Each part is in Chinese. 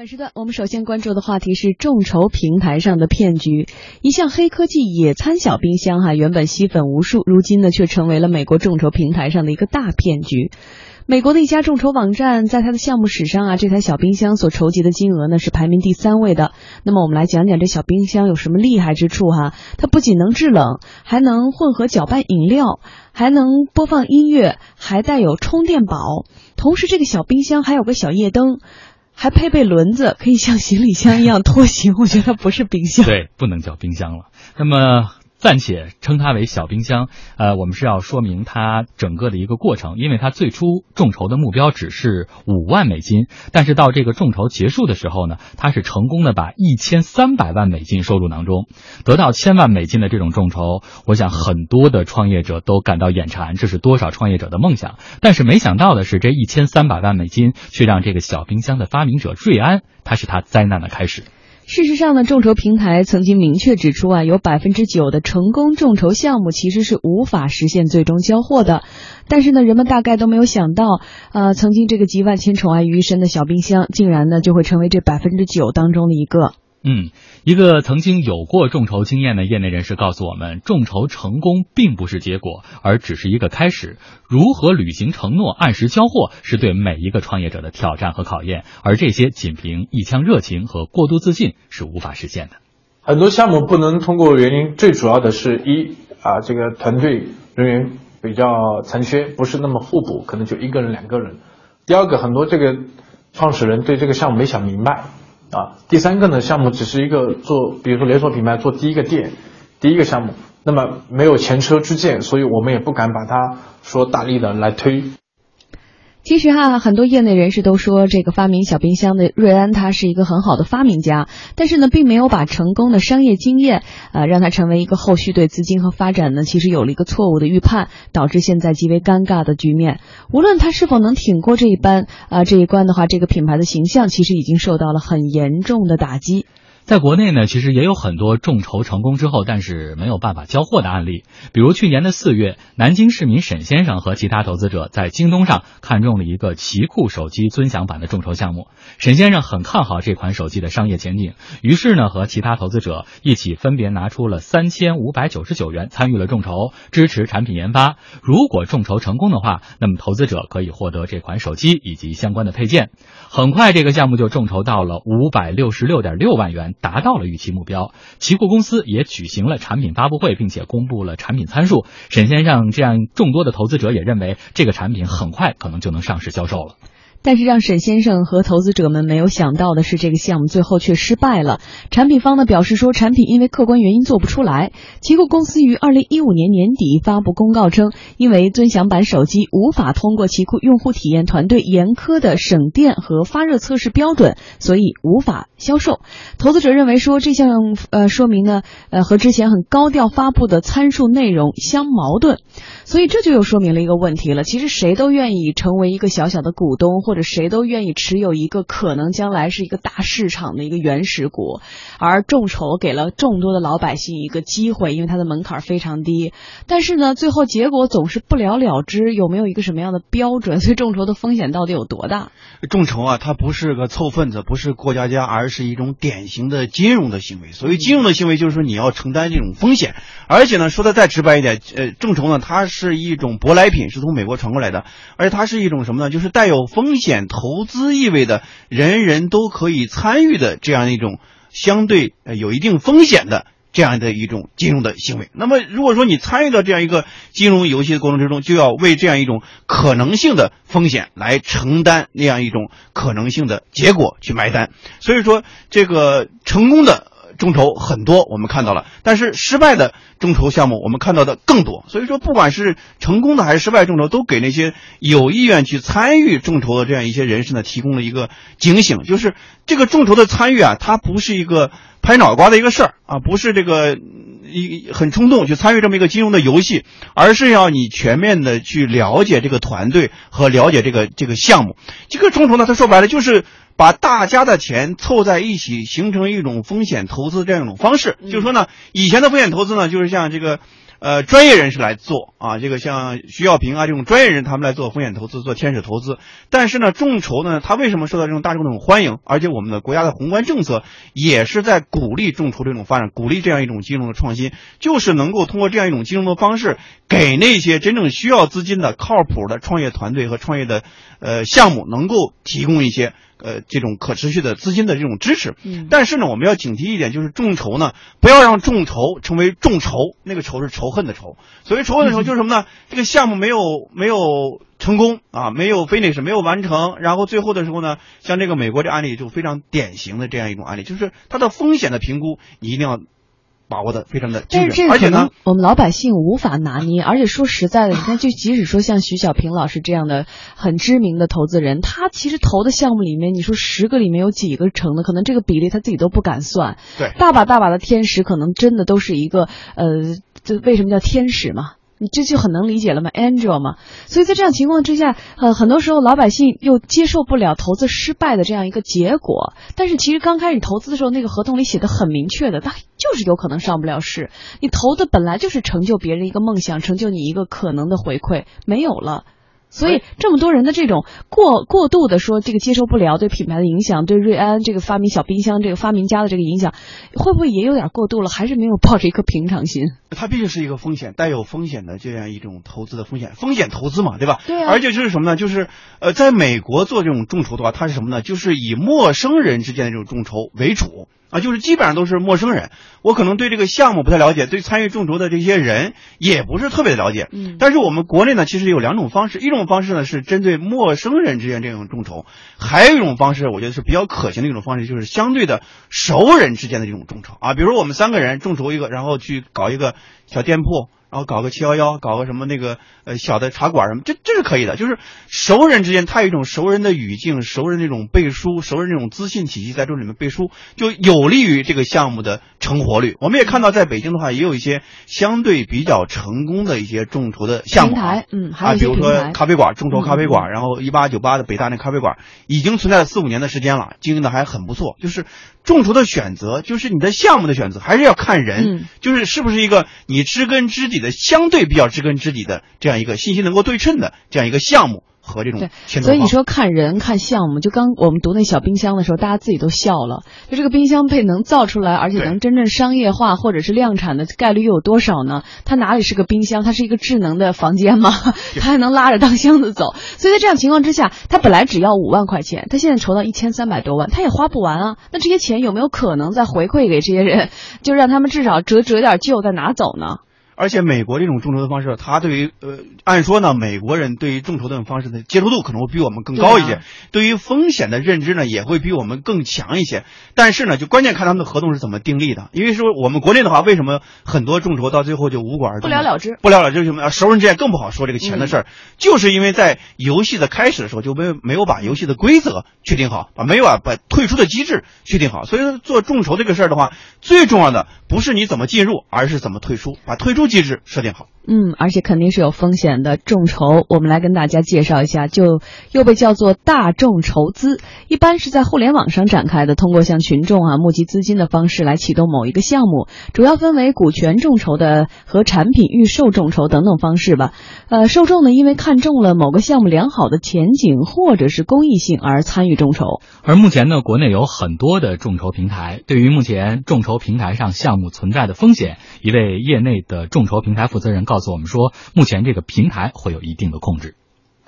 本时段我们首先关注的话题是众筹平台上的骗局。一项黑科技野餐小冰箱哈，原本吸粉无数，如今呢却成为了美国众筹平台上的一个大骗局。美国的一家众筹网站在它的项目史上啊，这台小冰箱所筹集的金额呢是排名第三位的。那么我们来讲讲这小冰箱有什么厉害之处哈？它不仅能制冷，还能混合搅拌饮料，还能播放音乐，还带有充电宝。同时，这个小冰箱还有个小夜灯。还配备轮子，可以像行李箱一样拖行。我觉得它不是冰箱，对，不能叫冰箱了。那么。暂且称它为小冰箱，呃，我们是要说明它整个的一个过程，因为它最初众筹的目标只是五万美金，但是到这个众筹结束的时候呢，它是成功的把一千三百万美金收入囊中，得到千万美金的这种众筹，我想很多的创业者都感到眼馋，这是多少创业者的梦想。但是没想到的是，这一千三百万美金却让这个小冰箱的发明者瑞安，他是他灾难的开始。事实上呢，众筹平台曾经明确指出啊，有百分之九的成功众筹项目其实是无法实现最终交货的。但是呢，人们大概都没有想到，呃，曾经这个集万千宠爱于一身的小冰箱，竟然呢就会成为这百分之九当中的一个。嗯，一个曾经有过众筹经验的业内人士告诉我们，众筹成功并不是结果，而只是一个开始。如何履行承诺、按时交货，是对每一个创业者的挑战和考验，而这些仅凭一腔热情和过度自信是无法实现的。很多项目不能通过原因，最主要的是一啊，这个团队人员比较残缺，不是那么互补，可能就一个人、两个人。第二个，很多这个创始人对这个项目没想明白。啊，第三个呢，项目只是一个做，比如说连锁品牌做第一个店，第一个项目，那么没有前车之鉴，所以我们也不敢把它说大力的来推。其实哈，很多业内人士都说，这个发明小冰箱的瑞安他是一个很好的发明家，但是呢，并没有把成功的商业经验，呃，让他成为一个后续对资金和发展呢，其实有了一个错误的预判，导致现在极为尴尬的局面。无论他是否能挺过这一班啊这一关的话，这个品牌的形象其实已经受到了很严重的打击。在国内呢，其实也有很多众筹成功之后，但是没有办法交货的案例。比如去年的四月，南京市民沈先生和其他投资者在京东上看中了一个奇酷手机尊享版的众筹项目。沈先生很看好这款手机的商业前景，于是呢，和其他投资者一起分别拿出了三千五百九十九元参与了众筹，支持产品研发。如果众筹成功的话，那么投资者可以获得这款手机以及相关的配件。很快，这个项目就众筹到了五百六十六点六万元。达到了预期目标，奇酷公司也举行了产品发布会，并且公布了产品参数。沈先生这样众多的投资者也认为，这个产品很快可能就能上市销售了。但是让沈先生和投资者们没有想到的是，这个项目最后却失败了。产品方呢表示说，产品因为客观原因做不出来。奇酷公司于二零一五年年底发布公告称，因为尊享版手机无法通过奇酷用户体验团队严苛的省电和发热测试标准，所以无法销售。投资者认为说，这项呃说明呢，呃和之前很高调发布的参数内容相矛盾。所以这就又说明了一个问题了。其实谁都愿意成为一个小小的股东。或者谁都愿意持有一个可能将来是一个大市场的一个原始股，而众筹给了众多的老百姓一个机会，因为它的门槛非常低。但是呢，最后结果总是不了了之，有没有一个什么样的标准？所以众筹的风险到底有多大？众筹啊，它不是个凑份子，不是过家家，而是一种典型的金融的行为。所谓金融的行为，就是说你要承担这种风险。而且呢，说的再直白一点，呃，众筹呢，它是是一种舶来品，是从美国传过来的，而且它是一种什么呢？就是带有风。险投资意味的人人都可以参与的这样一种相对呃有一定风险的这样的一种金融的行为。那么，如果说你参与到这样一个金融游戏的过程之中，就要为这样一种可能性的风险来承担那样一种可能性的结果去买单。所以说，这个成功的。众筹很多，我们看到了，但是失败的众筹项目我们看到的更多。所以说，不管是成功的还是失败众筹，都给那些有意愿去参与众筹的这样一些人士呢，提供了一个警醒，就是这个众筹的参与啊，它不是一个拍脑瓜的一个事儿啊，不是这个一很冲动去参与这么一个金融的游戏，而是要你全面的去了解这个团队和了解这个这个项目。这个众筹呢，它说白了就是。把大家的钱凑在一起，形成一种风险投资这样一种方式。就是说呢，以前的风险投资呢，就是像这个呃专业人士来做啊，这个像徐小平啊这种专业人他们来做风险投资、做天使投资。但是呢，众筹呢，它为什么受到这种大众的这种欢迎？而且我们的国家的宏观政策也是在鼓励众筹这种发展，鼓励这样一种金融的创新，就是能够通过这样一种金融的方式，给那些真正需要资金的靠谱的创业团队和创业的呃项目，能够提供一些。呃，这种可持续的资金的这种支持，嗯但是呢，我们要警惕一点，就是众筹呢，不要让众筹成为众筹，那个仇是仇恨的仇。所谓仇恨的仇就是什么呢？这个项目没有没有成功啊，没有 finish，没有完成，然后最后的时候呢，像这个美国这案例就非常典型的这样一种案例，就是它的风险的评估你一定要把握的非常的精准，但是这个而且呢可能，我们老百姓无法拿捏，而且说实在的，你看，就即使说像徐小平老师这样的很知名的投资人，他其实投的项目里面，你说十个里面有几个成的，可能这个比例他自己都不敢算。对大把大把的天使，可能真的都是一个呃，这为什么叫天使嘛？你这就很能理解了嘛，angel 嘛。所以在这样情况之下，呃，很多时候老百姓又接受不了投资失败的这样一个结果。但是其实刚开始投资的时候，那个合同里写的很明确的，它就是有可能上不了市。你投的本来就是成就别人一个梦想，成就你一个可能的回馈，没有了。所以这么多人的这种过过度的说这个接受不了对品牌的影响，对瑞安这个发明小冰箱这个发明家的这个影响，会不会也有点过度了？还是没有抱着一颗平常心？它毕竟是一个风险，带有风险的这样一种投资的风险，风险投资嘛，对吧？对啊而且就是什么呢？就是呃，在美国做这种众筹的话，它是什么呢？就是以陌生人之间的这种众筹为主啊，就是基本上都是陌生人。我可能对这个项目不太了解，对参与众筹的这些人也不是特别的了解。嗯但是我们国内呢，其实有两种方式，一种方式呢是针对陌生人之间这种众筹，还有一种方式，我觉得是比较可行的一种方式，就是相对的熟人之间的这种众筹啊。比如我们三个人众筹一个，然后去搞一个小店铺，然后搞个七幺幺，搞个什么那个呃小的茶馆什么，这这是可以的。就是熟人之间，他有一种熟人的语境，熟人那种背书，熟人那种资信体系在这里面背书，就有利于这个项目的成活率。我们也看到，在北京的话，也有一些相对比较成功的一些众筹的项目嗯，还比如说咖啡馆，众筹咖啡嗯馆，然后一八九八的北大那咖啡馆已经存在了四五年的时间了，经营的还很不错。就是众筹的选择，就是你的项目的选择，还是要看人，嗯就是是不是一个你知根知底的，相对比较知根知底的这样一个信息能够对称的这样一个项目和这种所以你说看人看项目，就刚我们读那小冰箱的时候，大家自己都笑了。就这个冰箱被能造出来，而且能真正商业化或者是量产的概率又有多少呢？它哪里是个冰箱？它是一个智能的房间吗？它还能拉着当箱子走。所以在这样情况之下，它本来只要五万块钱，它现在筹到一千三百多万，它也花不完啊。那这些钱有没有可能再回馈给这些人，就让他们至少折折点旧再拿走呢？而且美国这种众筹的方式，它对于呃，按说呢，美国人对于众筹这种方式的接受度可能会比我们更高一些，对啊对于风险的认知呢，也会比我们更强一些。但是呢，就关键看他们的合同是怎么订立的。因为说我们国内的话，为什么很多众筹到最后就无果而终？不了了之。不了了之，什么啊熟人之间更不好说这个钱的事儿，就是因为在游戏的开始的时候就没有没有把游戏的规则确定好，把没有啊把退出的机制确定好。所以说做众筹这个事儿的话，最重要的不是你怎么进入，而是怎么退出，把退出机制设定好。嗯，而且肯定是有风险的众筹。我们来跟大家介绍一下，就又被叫做大众筹资，一般是在互联网上展开的，通过向群众啊募集资金的方式来启动某一个项目，主要分为股权众筹的和产品预售众筹等等方式吧。呃，受众呢因为看中了某个项目良好的前景或者是公益性而参与众筹。而目前呢，国内有很多的众筹平台。对于目前众筹平台上项目存在的风险，一位业内的众筹平台负责人告诉我们说，目前这个平台会有一定的控制。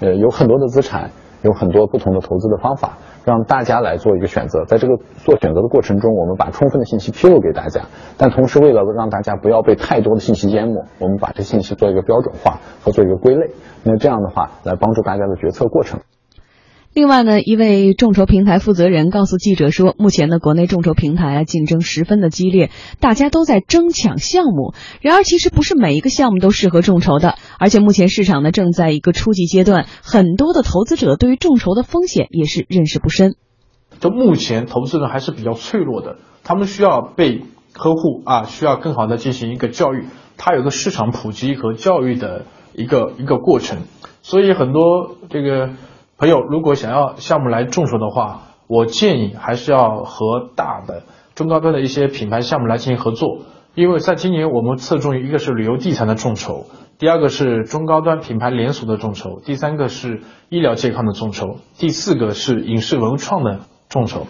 呃，有很多的资产，有很多不同的投资的方法，让大家来做一个选择。在这个做选择的过程中，我们把充分的信息披露给大家，但同时为了让大家不要被太多的信息淹没，我们把这信息做一个标准化和做一个归类。那这样的话，来帮助大家的决策过程。另外呢，一位众筹平台负责人告诉记者说，目前的国内众筹平台啊竞争十分的激烈，大家都在争抢项目。然而，其实不是每一个项目都适合众筹的，而且目前市场呢正在一个初级阶段，很多的投资者对于众筹的风险也是认识不深。就目前投资人还是比较脆弱的，他们需要被呵护啊，需要更好的进行一个教育，它有个市场普及和教育的一个一个过程，所以很多这个朋友如果想要项目来众筹的话，我建议还是要和大的中高端的一些品牌项目来进行合作，因为在今年我们侧重于一个是旅游地产的众筹，第二个是中高端品牌连锁的众筹，第三个是医疗健康的众筹，第四个是影视文创的众筹。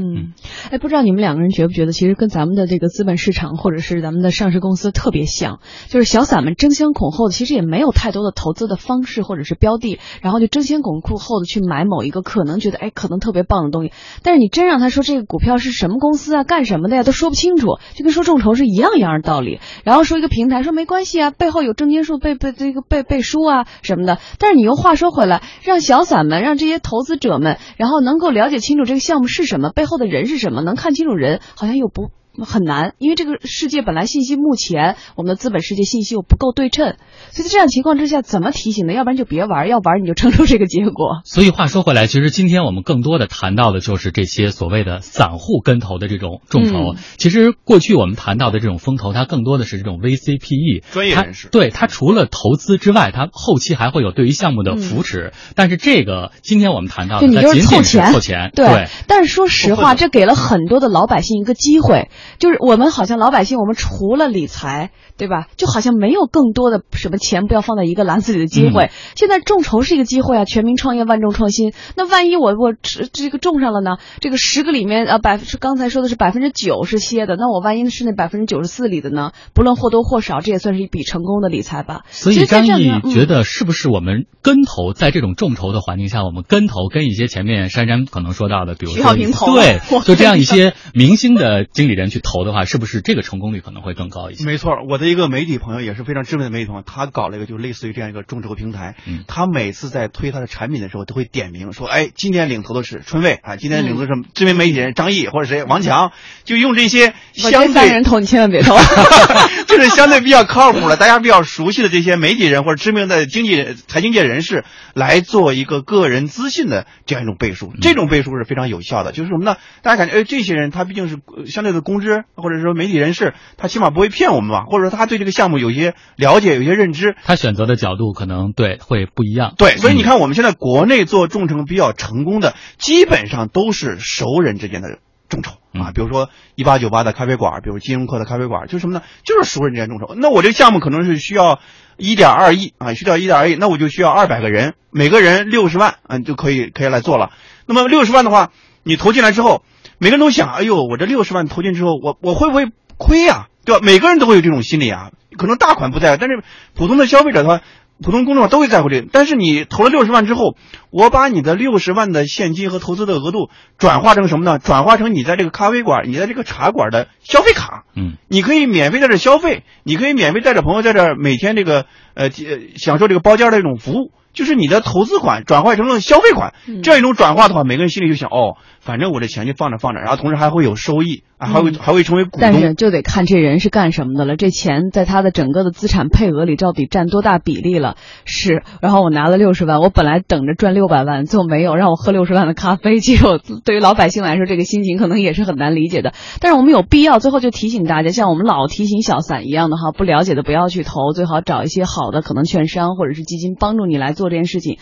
嗯，哎，不知道你们两个人觉不觉得，其实跟咱们的这个资本市场或者是咱们的上市公司特别像，就是小散们争先恐后的，其实也没有太多的投资的方式或者是标的，然后就争先恐后的去买某一个可能觉得哎可能特别棒的东西，但是你真让他说这个股票是什么公司啊，干什么的呀，都说不清楚，就跟说众筹是一样一样的道理。然后说一个平台说没关系啊，背后有证监数背背这个背背书啊什么的，但是你又话说回来，让小散们让这些投资者们，然后能够了解清楚这个项目是什么背。后的人是什么？能看清楚人，好像又不。很难，因为这个世界本来信息目前我们的资本世界信息又不够对称，所以在这样情况之下，怎么提醒呢？要不然就别玩，要玩你就撑出这个结果。所以话说回来，其实今天我们更多的谈到的就是这些所谓的散户跟投的这种众筹。其实过去我们谈到的这种风投，它更多的是这种 VCPE 专业人士。对它除了投资之外，它后期还会有对于项目的扶持。但是这个今天我们谈到的，你就是凑钱，凑钱。对。但是说实话，这给了很多的老百姓一个机会。就是我们好像老百姓，我们除了理财，对吧？就好像没有更多的什么钱不要放在一个篮子里的机会。现在众筹是一个机会啊，全民创业，万众创新。那万一我我这个中上了呢？这个十个里面呃，百是刚才说的是百分之九是歇的，那我万一是那百分之九十四里的呢？不论或多或少，这也算是一笔成功的理财吧。所以张毅觉得，是不是我们跟投在这种众筹的环境下，我们跟投跟一些前面珊珊可能说到的，比如说对，就这样一些明星的经理人去。投的话，是不是这个成功率可能会更高一些？没错，我的一个媒体朋友也是非常知名的媒体朋友，他搞了一个就类似于这样一个众筹平台。嗯，他每次在推他的产品的时候，都会点名说：“哎，今天领投的是春卫啊，今天领投是知名媒体人张毅或者谁王强。”就用这些相对人投，你千万别投，就是相对比较靠谱的、大家比较熟悉的这些媒体人或者知名的经纪财经界人士来做一个个人资讯的这样一种背书。这种背书是非常有效的，就是什么呢？大家感觉哎，这些人他毕竟是相对的公知。或者说媒体人士，他起码不会骗我们吧？或者说他对这个项目有些了解，有些认知，他选择的角度可能对会不一样。对，所以你看，我们现在国内做众筹比较成功的，基本上都是熟人之间的众筹啊。比如说一八九八的咖啡馆，比如金融客的咖啡馆，就是什么呢？就是熟人之间众筹。那我这个项目可能是需要一点二亿啊，需要一点二亿，那我就需要二百个人，每个人六十万嗯，就可以可以来做了。那么六十万的话，你投进来之后。每个人都想，哎呦，我这六十万投进之后，我我会不会亏呀？对吧？每个人都会有这种心理啊。可能大款不在，但是普通的消费者的话，普通公众号都会在乎这。但是你投了六十万之后，我把你的六十万的现金和投资的额度转化成什么呢？转化成你在这个咖啡馆、你在这个茶馆的消费卡。嗯，你可以免费在这消费，你可以免费带着朋友在这每天这个呃享受这个包间的这种服务。就是你的投资款转换成了消费款，这样一种转化的话，每个人心里就想哦，反正我这钱就放着放着，然后同时还会有收益，还会还会成为股东。但是就得看这人是干什么的了，这钱在他的整个的资产配额里到底占多大比例了？是，然后我拿了六十万，我本来等着赚六百万，最后没有，让我喝六十万的咖啡。其实我对于老百姓来说，这个心情可能也是很难理解的。但是我们有必要最后就提醒大家，像我们老提醒小散一样的哈，不了解的不要去投，最好找一些好的可能券商或者是基金帮助你来做这件事情。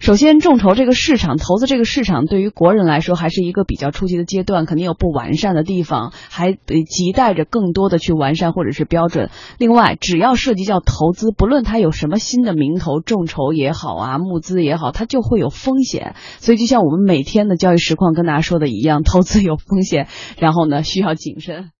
首先，众筹这个市场，投资这个市场，对于国人来说还是一个比较初级的阶段，肯定有不完善的地方，还得亟待着更多的去完善或者是标准。另外，只要涉及叫投资，不论它有什么新的名头，众筹也好啊，募资也好，它就会有风险。所以，就像我们每天的交易实况跟大家说的一样，投资有风险，然后呢，需要谨慎。